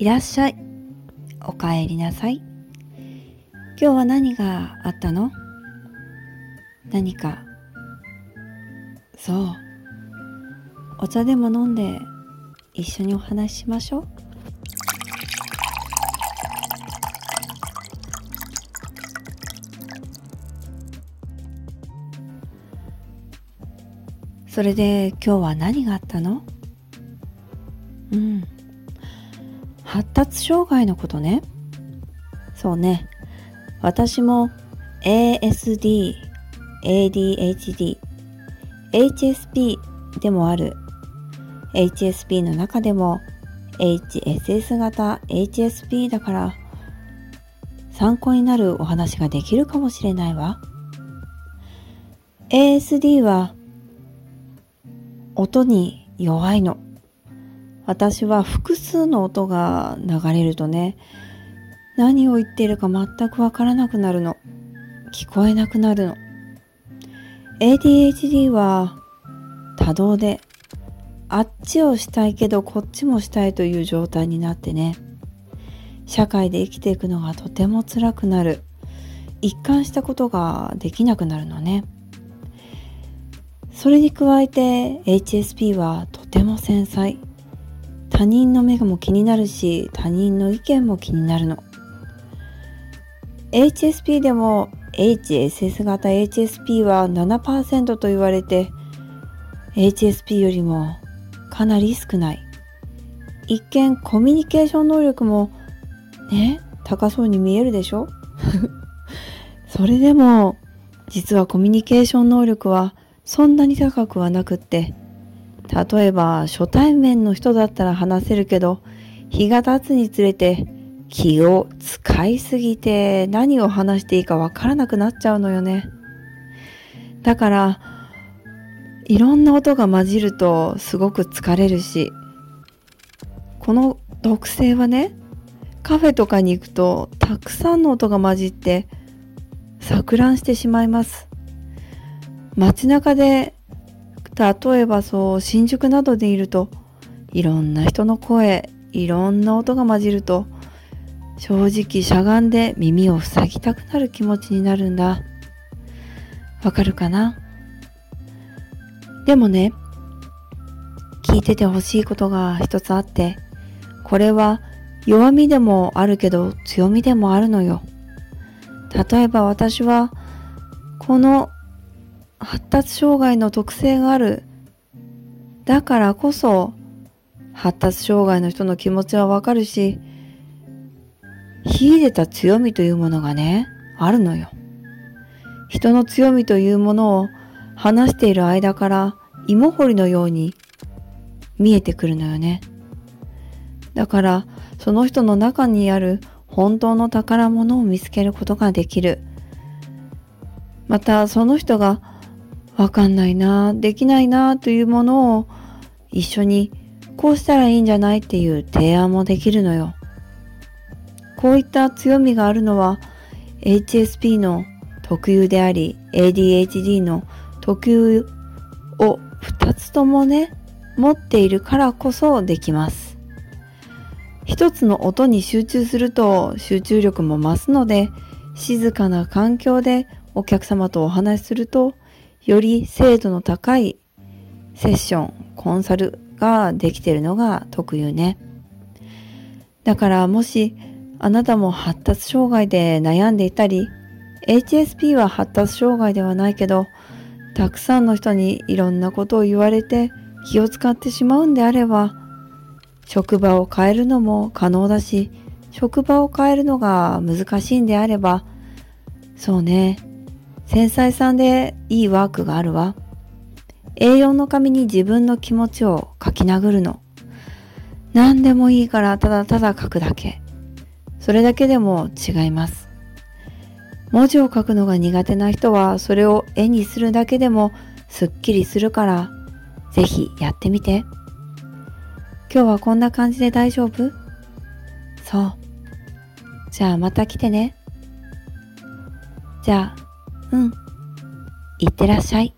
いらっしゃい。お帰りなさい。今日は何があったの？何か？そう。お茶でも飲んで一緒にお話ししましょう。それで今日は何があったの？うん。発達障害のことね。そうね。私も ASD、ADHD、HSP でもある。HSP の中でも HSS 型 HSP だから参考になるお話ができるかもしれないわ。ASD は音に弱いの。私は複数の音が流れるとね、何を言っているか全くわからなくなるの。聞こえなくなるの。ADHD は多動で、あっちをしたいけどこっちもしたいという状態になってね、社会で生きていくのがとても辛くなる。一貫したことができなくなるのね。それに加えて HSP はとても繊細他人の目も気になるし他人の意見も気になるの。HSP でも HSS 型 HSP は7%と言われて HSP よりもかなり少ない。一見コミュニケーション能力もね高そうに見えるでしょ？それでも実はコミュニケーション能力はそんなに高くはなくって、例えば初対面の人だったら話せるけど、日が経つにつれて気を使いすぎて何を話していいかわからなくなっちゃうのよね。だから、いろんな音が混じるとすごく疲れるし、この特性はね、カフェとかに行くとたくさんの音が混じって錯乱してしまいます。街中で例えばそう新宿などでいるといろんな人の声いろんな音が混じると正直しゃがんで耳を塞ぎたくなる気持ちになるんだ。わかるかな？でもね聞いててほしいことが一つあってこれは弱みでもあるけど強みでもあるのよ。例えば私はこの発達障害の特性がある。だからこそ、発達障害の人の気持ちはわかるし、秀でた強みというものがね、あるのよ。人の強みというものを話している間から芋掘りのように見えてくるのよね。だから、その人の中にある本当の宝物を見つけることができる。また、その人がわかんないな、できないなというものを一緒にこうしたらいいんじゃないっていう提案もできるのよ。こういった強みがあるのは HSP の特有であり ADHD の特有を2つともね持っているからこそできます。一つの音に集中すると集中力も増すので静かな環境でお客様とお話しするとより精度の高いセッション、コンサルができているのが特有ね。だからもしあなたも発達障害で悩んでいたり、HSP は発達障害ではないけど、たくさんの人にいろんなことを言われて気を使ってしまうんであれば、職場を変えるのも可能だし、職場を変えるのが難しいんであれば、そうね、繊細さんでいいワークがあるわ。A4 の紙に自分の気持ちを書き殴るの。何でもいいからただただ書くだけ。それだけでも違います。文字を書くのが苦手な人はそれを絵にするだけでもすっきりするからぜひやってみて。今日はこんな感じで大丈夫？そう。じゃあまた来てね。じゃあうん。いってらっしゃい。